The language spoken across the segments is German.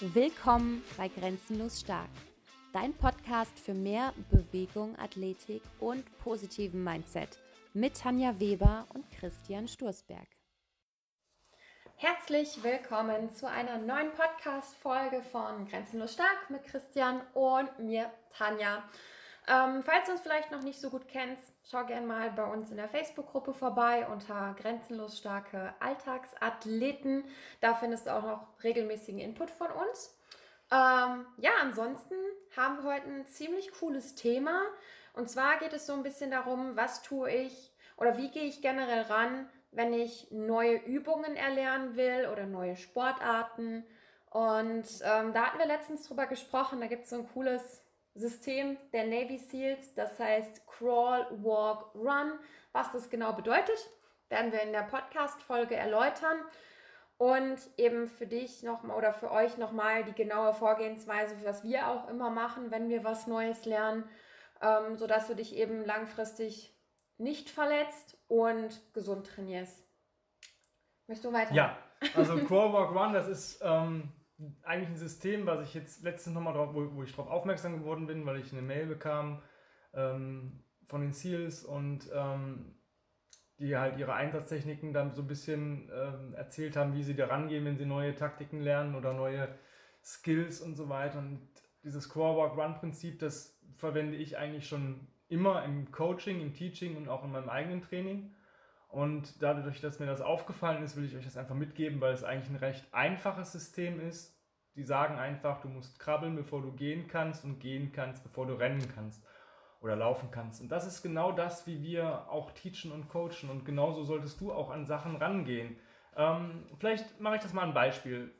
Willkommen bei Grenzenlos Stark, dein Podcast für mehr Bewegung, Athletik und positiven Mindset mit Tanja Weber und Christian Sturzberg. Herzlich willkommen zu einer neuen Podcast-Folge von Grenzenlos Stark mit Christian und mir, Tanja. Ähm, falls du uns vielleicht noch nicht so gut kennst, schau gerne mal bei uns in der Facebook-Gruppe vorbei unter Grenzenlos starke Alltagsathleten. Da findest du auch noch regelmäßigen Input von uns. Ähm, ja, ansonsten haben wir heute ein ziemlich cooles Thema. Und zwar geht es so ein bisschen darum, was tue ich oder wie gehe ich generell ran, wenn ich neue Übungen erlernen will oder neue Sportarten. Und ähm, da hatten wir letztens drüber gesprochen, da gibt es so ein cooles System der Navy SEALs, das heißt Crawl, Walk, Run. Was das genau bedeutet, werden wir in der Podcast-Folge erläutern. Und eben für dich noch oder für euch nochmal die genaue Vorgehensweise, was wir auch immer machen, wenn wir was Neues lernen, ähm, sodass du dich eben langfristig nicht verletzt und gesund trainierst. Möchtest du weiter? Ja, also Crawl, Walk, Run, das ist ähm, eigentlich ein System, was ich jetzt letztens nochmal drauf, wo, wo ich darauf aufmerksam geworden bin, weil ich eine Mail bekam ähm, von den SEALs und ähm, die halt ihre Einsatztechniken dann so ein bisschen ähm, erzählt haben, wie sie da rangehen, wenn sie neue Taktiken lernen oder neue Skills und so weiter. Und dieses Core-Walk-Run-Prinzip, das verwende ich eigentlich schon immer im Coaching, im Teaching und auch in meinem eigenen Training. Und dadurch, dass mir das aufgefallen ist, will ich euch das einfach mitgeben, weil es eigentlich ein recht einfaches System ist. Die sagen einfach, du musst krabbeln, bevor du gehen kannst und gehen kannst, bevor du rennen kannst oder laufen kannst. Und das ist genau das, wie wir auch teachen und coachen. Und genauso solltest du auch an Sachen rangehen. Ähm, vielleicht mache ich das mal ein Beispiel.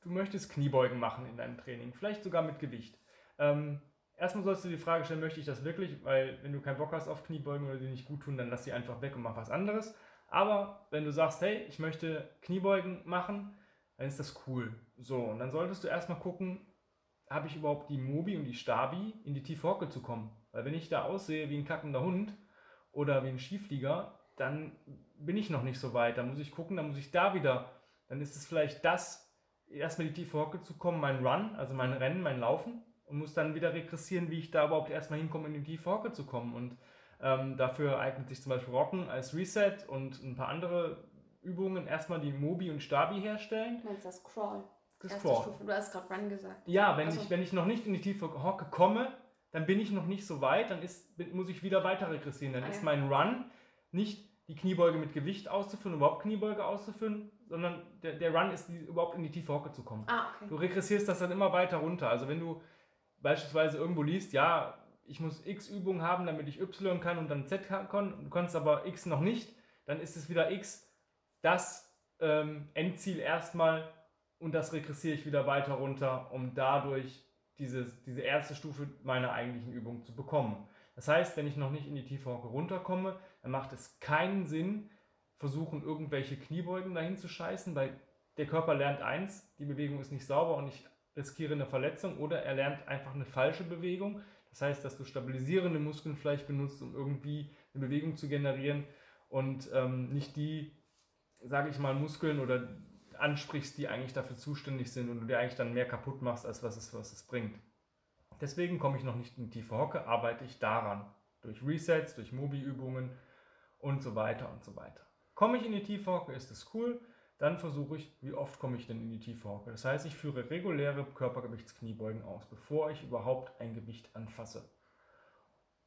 Du möchtest Kniebeugen machen in deinem Training, vielleicht sogar mit Gewicht. Ähm, erstmal sollst du die Frage stellen, möchte ich das wirklich? Weil wenn du keinen Bock hast auf Kniebeugen oder die nicht gut tun, dann lass sie einfach weg und mach was anderes. Aber wenn du sagst, hey, ich möchte Kniebeugen machen, dann ist das cool. So, und dann solltest du erstmal gucken, habe ich überhaupt die Mobi und die Stabi, in die tiefe Hocke zu kommen? Weil wenn ich da aussehe wie ein kackender Hund oder wie ein Skiflieger, dann bin ich noch nicht so weit. Da muss ich gucken, dann muss ich da wieder, dann ist es vielleicht das, erstmal die tiefe Hocke zu kommen, mein Run, also mein Rennen, mein Laufen und muss dann wieder regressieren, wie ich da überhaupt erstmal hinkomme, in die tiefe Hocke zu kommen. Und ähm, dafür eignet sich zum Beispiel Rocken als Reset und ein paar andere Übungen. Erstmal die Mobi und Stabi herstellen. Du meinst das Crawl. Das Crawl. Stufe. Du hast gerade Run gesagt. Ja, wenn, also. ich, wenn ich noch nicht in die tiefe Hocke komme, dann bin ich noch nicht so weit, dann ist, muss ich wieder weiter regressieren. Dann ah, ist mein Run nicht die Kniebeuge mit Gewicht auszuführen, überhaupt Kniebeuge auszuführen, sondern der, der Run ist die, überhaupt in die tiefe Hocke zu kommen. Ah, okay. Du regressierst das dann immer weiter runter. Also wenn du beispielsweise irgendwo liest, ja, ich muss X Übungen haben, damit ich Y kann und dann Z kann, du kannst aber X noch nicht, dann ist es wieder X das ähm, Endziel erstmal und das regressiere ich wieder weiter runter, um dadurch dieses, diese erste Stufe meiner eigentlichen Übung zu bekommen. Das heißt, wenn ich noch nicht in die tiefe Hocke runterkomme, dann macht es keinen Sinn, versuchen irgendwelche Kniebeugen dahin zu scheißen, weil der Körper lernt eins, die Bewegung ist nicht sauber und ich riskiere eine Verletzung oder er lernt einfach eine falsche Bewegung. Das heißt, dass du stabilisierende Muskeln vielleicht benutzt, um irgendwie eine Bewegung zu generieren und ähm, nicht die, sage ich mal, Muskeln oder ansprichst, die eigentlich dafür zuständig sind und du dir eigentlich dann mehr kaputt machst, als was es, was es bringt. Deswegen komme ich noch nicht in die tiefe Hocke, arbeite ich daran. Durch Resets, durch Mobi-Übungen und so weiter und so weiter. Komme ich in die tiefe Hocke, ist es cool. Dann versuche ich, wie oft komme ich denn in die tiefe Hocke. Das heißt, ich führe reguläre Körpergewichtskniebeugen aus, bevor ich überhaupt ein Gewicht anfasse.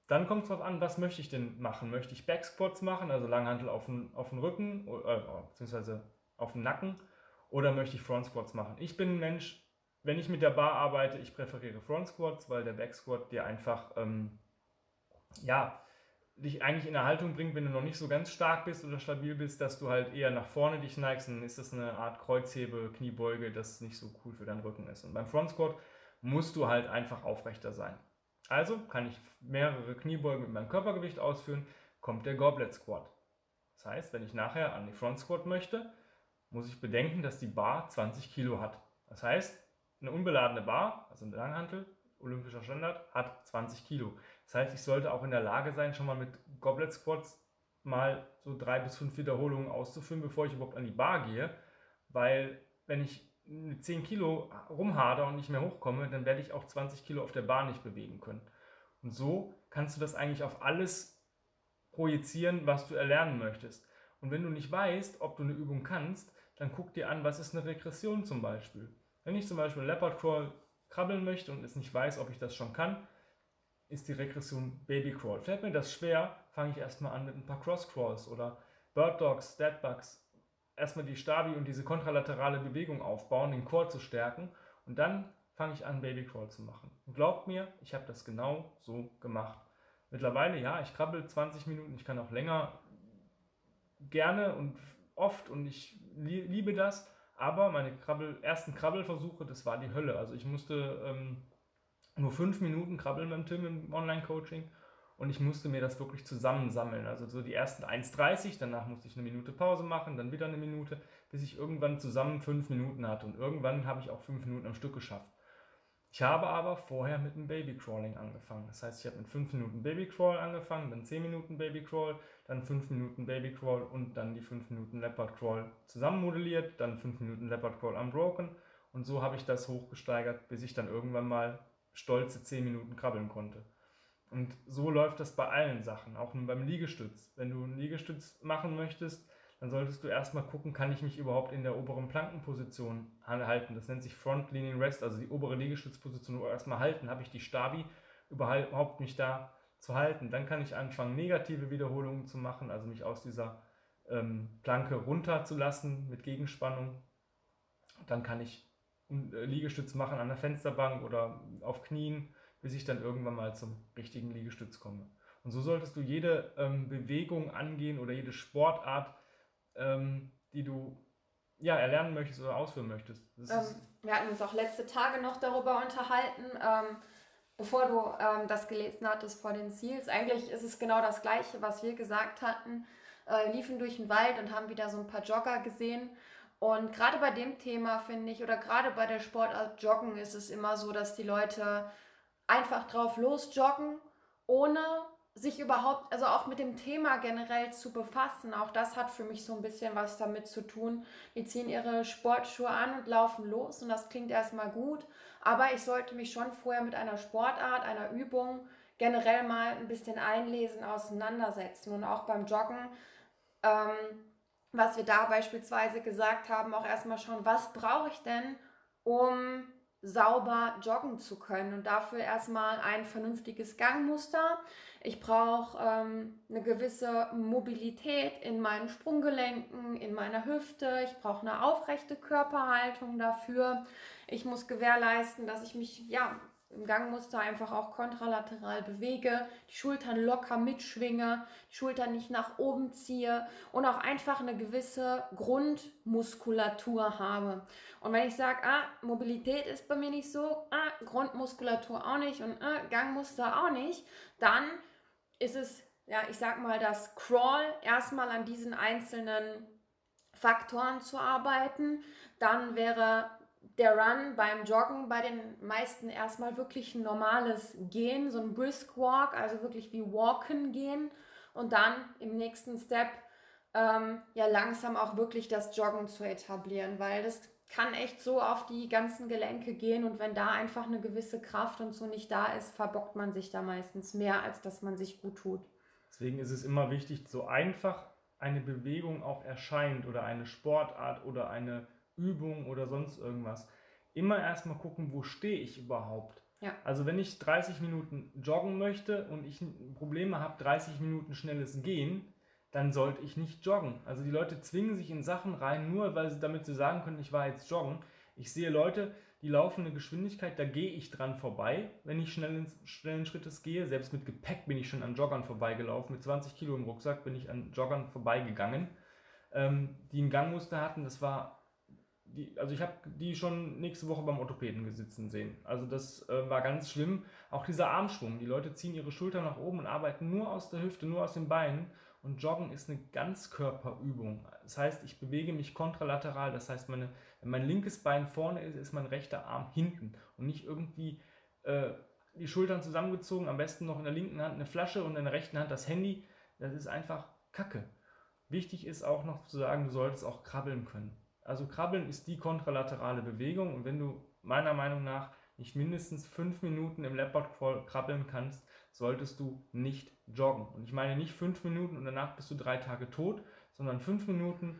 Dann kommt es darauf an, was möchte ich denn machen? Möchte ich Backsquats machen, also Langhantel auf den, auf Rücken, äh, beziehungsweise auf den Nacken, oder möchte ich Front Squats machen? Ich bin ein Mensch, wenn ich mit der Bar arbeite, ich präferiere Front Squats, weil der Backsquat dir einfach, ähm, ja, dich eigentlich in eine Haltung bringt, wenn du noch nicht so ganz stark bist oder stabil bist, dass du halt eher nach vorne dich neigst, dann ist das eine Art Kreuzhebe, Kniebeuge, das nicht so cool für deinen Rücken ist. Und beim Front Squat musst du halt einfach aufrechter sein. Also kann ich mehrere Kniebeugen mit meinem Körpergewicht ausführen, kommt der Goblet Squat. Das heißt, wenn ich nachher an die Front Squat möchte, muss ich bedenken, dass die Bar 20 Kilo hat. Das heißt, eine unbeladene Bar, also eine Langhantel, olympischer Standard, hat 20 Kilo. Das heißt, ich sollte auch in der Lage sein, schon mal mit Goblet Squats mal so drei bis fünf Wiederholungen auszuführen, bevor ich überhaupt an die Bar gehe. Weil wenn ich mit 10 Kilo rumhader und nicht mehr hochkomme, dann werde ich auch 20 Kilo auf der Bahn nicht bewegen können. Und so kannst du das eigentlich auf alles projizieren, was du erlernen möchtest. Und wenn du nicht weißt, ob du eine Übung kannst, dann guck dir an, was ist eine Regression zum Beispiel. Wenn ich zum Beispiel Leopard Crawl krabbeln möchte und es nicht weiß, ob ich das schon kann, ist die Regression Baby Crawl. Fällt mir das schwer, fange ich erstmal an mit ein paar Cross Crawls oder Bird Dogs, Dead Bugs. Erstmal die Stabi und diese kontralaterale Bewegung aufbauen, den Core zu stärken und dann fange ich an, Baby Crawl zu machen. Und glaubt mir, ich habe das genau so gemacht. Mittlerweile, ja, ich krabbel 20 Minuten, ich kann auch länger, gerne und oft und ich liebe das, aber meine Krabbel, ersten Krabbelversuche, das war die Hölle. Also ich musste ähm, nur fünf Minuten krabbeln beim Tim im Online-Coaching und ich musste mir das wirklich zusammensammeln. Also so die ersten 1,30, danach musste ich eine Minute Pause machen, dann wieder eine Minute, bis ich irgendwann zusammen fünf Minuten hatte. Und irgendwann habe ich auch fünf Minuten am Stück geschafft. Ich habe aber vorher mit dem Babycrawling angefangen. Das heißt, ich habe mit 5 Minuten Babycrawl angefangen, dann 10 Minuten Babycrawl, dann 5 Minuten Babycrawl und dann die 5 Minuten Leopard Crawl zusammen modelliert, dann 5 Minuten Leopard Crawl unbroken und so habe ich das hochgesteigert, bis ich dann irgendwann mal stolze 10 Minuten krabbeln konnte. Und so läuft das bei allen Sachen, auch beim Liegestütz. Wenn du einen Liegestütz machen möchtest, dann solltest du erstmal gucken, kann ich mich überhaupt in der oberen Plankenposition halten. Das nennt sich Front Leaning Rest, also die obere Liegestützposition erstmal halten. Habe ich die Stabi überhaupt mich da zu halten? Dann kann ich anfangen, negative Wiederholungen zu machen, also mich aus dieser ähm, Planke runterzulassen mit Gegenspannung. Dann kann ich Liegestütz machen an der Fensterbank oder auf Knien, bis ich dann irgendwann mal zum richtigen Liegestütz komme. Und so solltest du jede ähm, Bewegung angehen oder jede Sportart ähm, die du ja, erlernen möchtest oder ausführen möchtest. Ähm, wir hatten uns auch letzte Tage noch darüber unterhalten, ähm, bevor du ähm, das gelesen hattest vor den Seals. Eigentlich ist es genau das Gleiche, was wir gesagt hatten. Äh, liefen durch den Wald und haben wieder so ein paar Jogger gesehen. Und gerade bei dem Thema finde ich, oder gerade bei der Sportart Joggen ist es immer so, dass die Leute einfach drauf losjoggen, ohne sich überhaupt, also auch mit dem Thema generell zu befassen, auch das hat für mich so ein bisschen was damit zu tun. Die ziehen ihre Sportschuhe an und laufen los und das klingt erstmal gut, aber ich sollte mich schon vorher mit einer Sportart, einer Übung generell mal ein bisschen einlesen, auseinandersetzen und auch beim Joggen. Ähm, was wir da beispielsweise gesagt haben, auch erstmal schauen, was brauche ich denn, um sauber joggen zu können. Und dafür erstmal ein vernünftiges Gangmuster. Ich brauche ähm, eine gewisse Mobilität in meinen Sprunggelenken, in meiner Hüfte. Ich brauche eine aufrechte Körperhaltung dafür. Ich muss gewährleisten, dass ich mich ja im Gangmuster einfach auch kontralateral bewege, die Schultern locker mitschwinge, die Schultern nicht nach oben ziehe und auch einfach eine gewisse Grundmuskulatur habe. Und wenn ich sage, ah, Mobilität ist bei mir nicht so, ah, Grundmuskulatur auch nicht und ah, Gangmuster auch nicht, dann ist es, ja, ich sag mal, das Crawl erstmal an diesen einzelnen Faktoren zu arbeiten. Dann wäre der Run beim Joggen bei den meisten erstmal wirklich ein normales Gehen, so ein Brisk Walk, also wirklich wie Walken gehen und dann im nächsten Step ähm, ja langsam auch wirklich das Joggen zu etablieren, weil das kann echt so auf die ganzen Gelenke gehen und wenn da einfach eine gewisse Kraft und so nicht da ist, verbockt man sich da meistens mehr, als dass man sich gut tut. Deswegen ist es immer wichtig, so einfach eine Bewegung auch erscheint oder eine Sportart oder eine Übung oder sonst irgendwas, immer erstmal gucken, wo stehe ich überhaupt. Ja. Also wenn ich 30 Minuten joggen möchte und ich Probleme habe, 30 Minuten schnelles Gehen, dann sollte ich nicht joggen. Also die Leute zwingen sich in Sachen rein, nur weil sie damit sie sagen können, ich war jetzt joggen. Ich sehe Leute, die laufen eine Geschwindigkeit, da gehe ich dran vorbei, wenn ich schnell schnellen Schrittes gehe. Selbst mit Gepäck bin ich schon an Joggern vorbeigelaufen. Mit 20 Kilo im Rucksack bin ich an Joggern vorbeigegangen, ähm, die ein Gangmuster hatten. Das war die, also ich habe die schon nächste Woche beim Orthopäden sitzen sehen. Also das äh, war ganz schlimm. Auch dieser Armschwung. Die Leute ziehen ihre Schultern nach oben und arbeiten nur aus der Hüfte, nur aus den Beinen. Und Joggen ist eine Ganzkörperübung. Das heißt, ich bewege mich kontralateral. Das heißt, meine, wenn mein linkes Bein vorne ist, ist mein rechter Arm hinten. Und nicht irgendwie äh, die Schultern zusammengezogen, am besten noch in der linken Hand eine Flasche und in der rechten Hand das Handy. Das ist einfach Kacke. Wichtig ist auch noch zu sagen, du solltest auch krabbeln können. Also Krabbeln ist die kontralaterale Bewegung und wenn du meiner Meinung nach nicht mindestens fünf Minuten im Leopard Crawl krabbeln kannst, solltest du nicht joggen. Und ich meine nicht fünf Minuten und danach bist du drei Tage tot, sondern fünf Minuten,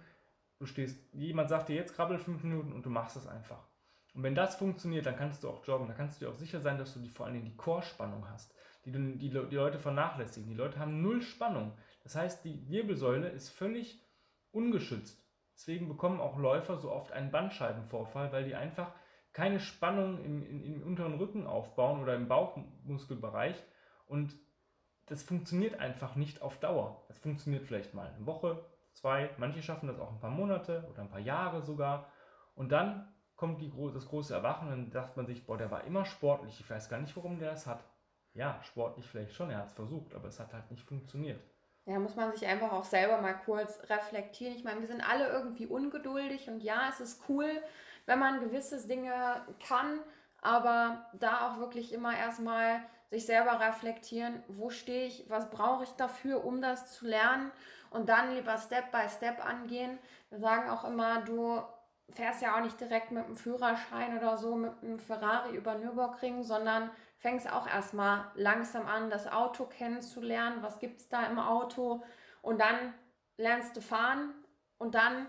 du stehst, jemand sagt dir jetzt krabbel fünf Minuten und du machst es einfach. Und wenn das funktioniert, dann kannst du auch joggen. Dann kannst du dir auch sicher sein, dass du die, vor allen Dingen die Chorspannung hast, die, die, die Leute vernachlässigen. Die Leute haben null Spannung. Das heißt, die Wirbelsäule ist völlig ungeschützt. Deswegen bekommen auch Läufer so oft einen Bandscheibenvorfall, weil die einfach keine Spannung im, im, im unteren Rücken aufbauen oder im Bauchmuskelbereich. Und das funktioniert einfach nicht auf Dauer. Das funktioniert vielleicht mal eine Woche, zwei, manche schaffen das auch ein paar Monate oder ein paar Jahre sogar. Und dann kommt die, das große Erwachen und dann sagt man sich, boah, der war immer sportlich, ich weiß gar nicht, warum der es hat. Ja, sportlich vielleicht schon, er hat es versucht, aber es hat halt nicht funktioniert. Ja, muss man sich einfach auch selber mal kurz reflektieren. Ich meine, wir sind alle irgendwie ungeduldig und ja, es ist cool, wenn man gewisse Dinge kann, aber da auch wirklich immer erstmal sich selber reflektieren, wo stehe ich, was brauche ich dafür, um das zu lernen und dann lieber Step by Step angehen. Wir sagen auch immer, du fährst ja auch nicht direkt mit einem Führerschein oder so mit einem Ferrari über Nürburgring, sondern fängst auch erstmal langsam an, das Auto kennenzulernen, was gibt es da im Auto und dann lernst du fahren und dann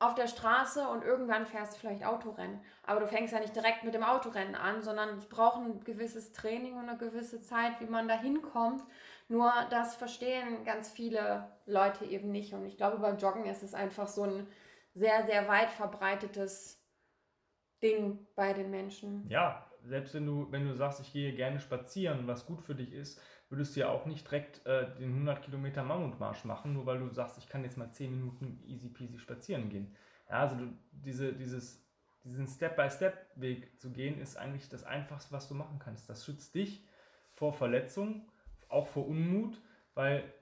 auf der Straße und irgendwann fährst du vielleicht Autorennen. Aber du fängst ja nicht direkt mit dem Autorennen an, sondern es braucht ein gewisses Training und eine gewisse Zeit, wie man da hinkommt. Nur das verstehen ganz viele Leute eben nicht. Und ich glaube, beim Joggen ist es einfach so ein sehr, sehr weit verbreitetes Ding bei den Menschen. Ja, selbst wenn du, wenn du sagst, ich gehe gerne spazieren, was gut für dich ist, würdest du ja auch nicht direkt äh, den 100 Kilometer Mammutmarsch machen, nur weil du sagst, ich kann jetzt mal 10 Minuten easy peasy spazieren gehen. Ja, also du, diese, dieses, diesen Step-by-Step-Weg zu gehen, ist eigentlich das Einfachste, was du machen kannst. Das schützt dich vor Verletzung, auch vor Unmut, weil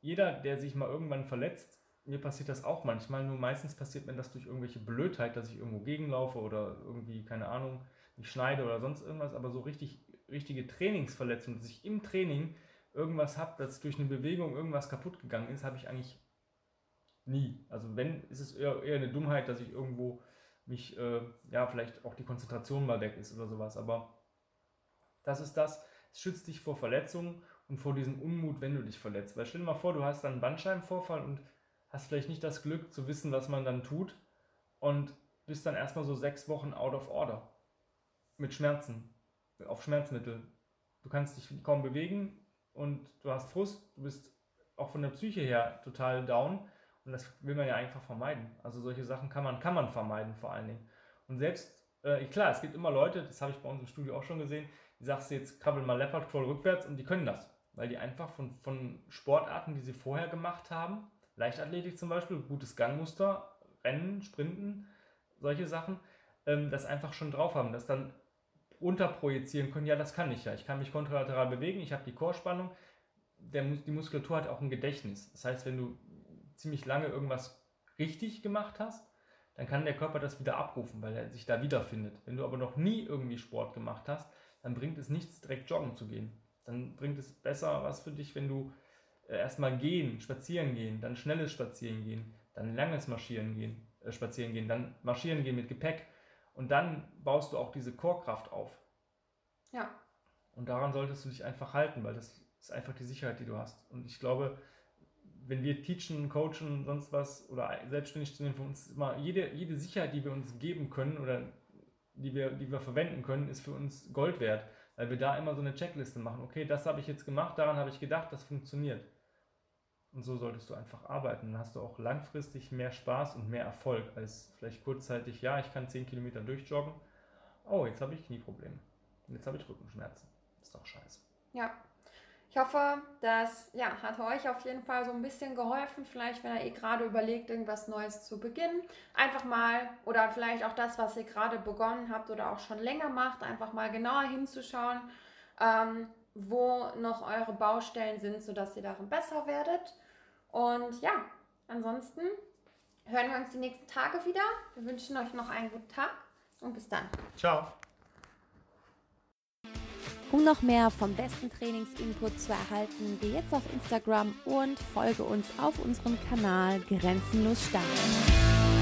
jeder, der sich mal irgendwann verletzt, mir passiert das auch manchmal, nur meistens passiert mir das durch irgendwelche Blödheit, dass ich irgendwo gegenlaufe oder irgendwie, keine Ahnung, mich schneide oder sonst irgendwas, aber so richtig richtige Trainingsverletzung, dass ich im Training irgendwas habe, dass durch eine Bewegung irgendwas kaputt gegangen ist, habe ich eigentlich nie. Also wenn, ist es eher, eher eine Dummheit, dass ich irgendwo mich, äh, ja, vielleicht auch die Konzentration mal weg ist oder sowas. Aber das ist das, es schützt dich vor Verletzungen und vor diesem Unmut, wenn du dich verletzt. Weil stell dir mal vor, du hast dann einen Bandscheibenvorfall und hast vielleicht nicht das Glück zu wissen, was man dann tut und bist dann erstmal so sechs Wochen out of order mit Schmerzen auf Schmerzmittel. Du kannst dich kaum bewegen und du hast Frust, du bist auch von der Psyche her total down und das will man ja einfach vermeiden. Also solche Sachen kann man, kann man vermeiden vor allen Dingen. Und selbst, äh, klar, es gibt immer Leute, das habe ich bei uns im Studio auch schon gesehen, die sagst du jetzt, krabbel mal Leopard Crawl rückwärts und die können das, weil die einfach von, von Sportarten, die sie vorher gemacht haben, Leichtathletik zum Beispiel, gutes Gangmuster, Rennen, Sprinten, solche Sachen, ähm, das einfach schon drauf haben, das dann unterprojizieren können, ja, das kann ich ja. Ich kann mich kontralateral bewegen, ich habe die Chorspannung. Der, die Muskulatur hat auch ein Gedächtnis. Das heißt, wenn du ziemlich lange irgendwas richtig gemacht hast, dann kann der Körper das wieder abrufen, weil er sich da wiederfindet. Wenn du aber noch nie irgendwie Sport gemacht hast, dann bringt es nichts, direkt joggen zu gehen. Dann bringt es besser was für dich, wenn du äh, erstmal gehen, spazieren gehen, dann schnelles Spazieren gehen, dann langes Marschieren gehen, äh, spazieren gehen, dann marschieren gehen mit Gepäck und dann baust du auch diese Chorkraft auf. Ja. Und daran solltest du dich einfach halten, weil das ist einfach die Sicherheit, die du hast. Und ich glaube, wenn wir teachen, coachen, sonst was oder selbstständig zu nehmen, für uns immer jede, jede Sicherheit, die wir uns geben können oder die wir, die wir verwenden können, ist für uns Gold wert, weil wir da immer so eine Checkliste machen. Okay, das habe ich jetzt gemacht, daran habe ich gedacht, das funktioniert. Und so solltest du einfach arbeiten. Dann hast du auch langfristig mehr Spaß und mehr Erfolg als vielleicht kurzzeitig, ja, ich kann 10 Kilometer durchjoggen. Oh, jetzt habe ich Knieprobleme. Jetzt habe ich Rückenschmerzen. ist doch scheiße. Ja. Ich hoffe, das ja, hat euch auf jeden Fall so ein bisschen geholfen. Vielleicht, wenn ihr eh gerade überlegt, irgendwas Neues zu beginnen. Einfach mal, oder vielleicht auch das, was ihr gerade begonnen habt oder auch schon länger macht, einfach mal genauer hinzuschauen. Ähm, wo noch eure Baustellen sind, sodass ihr darin besser werdet. Und ja, ansonsten hören wir uns die nächsten Tage wieder. Wir wünschen euch noch einen guten Tag und bis dann. Ciao. Um noch mehr vom besten Trainingsinput zu erhalten, geh jetzt auf Instagram und folge uns auf unserem Kanal Grenzenlos Stark.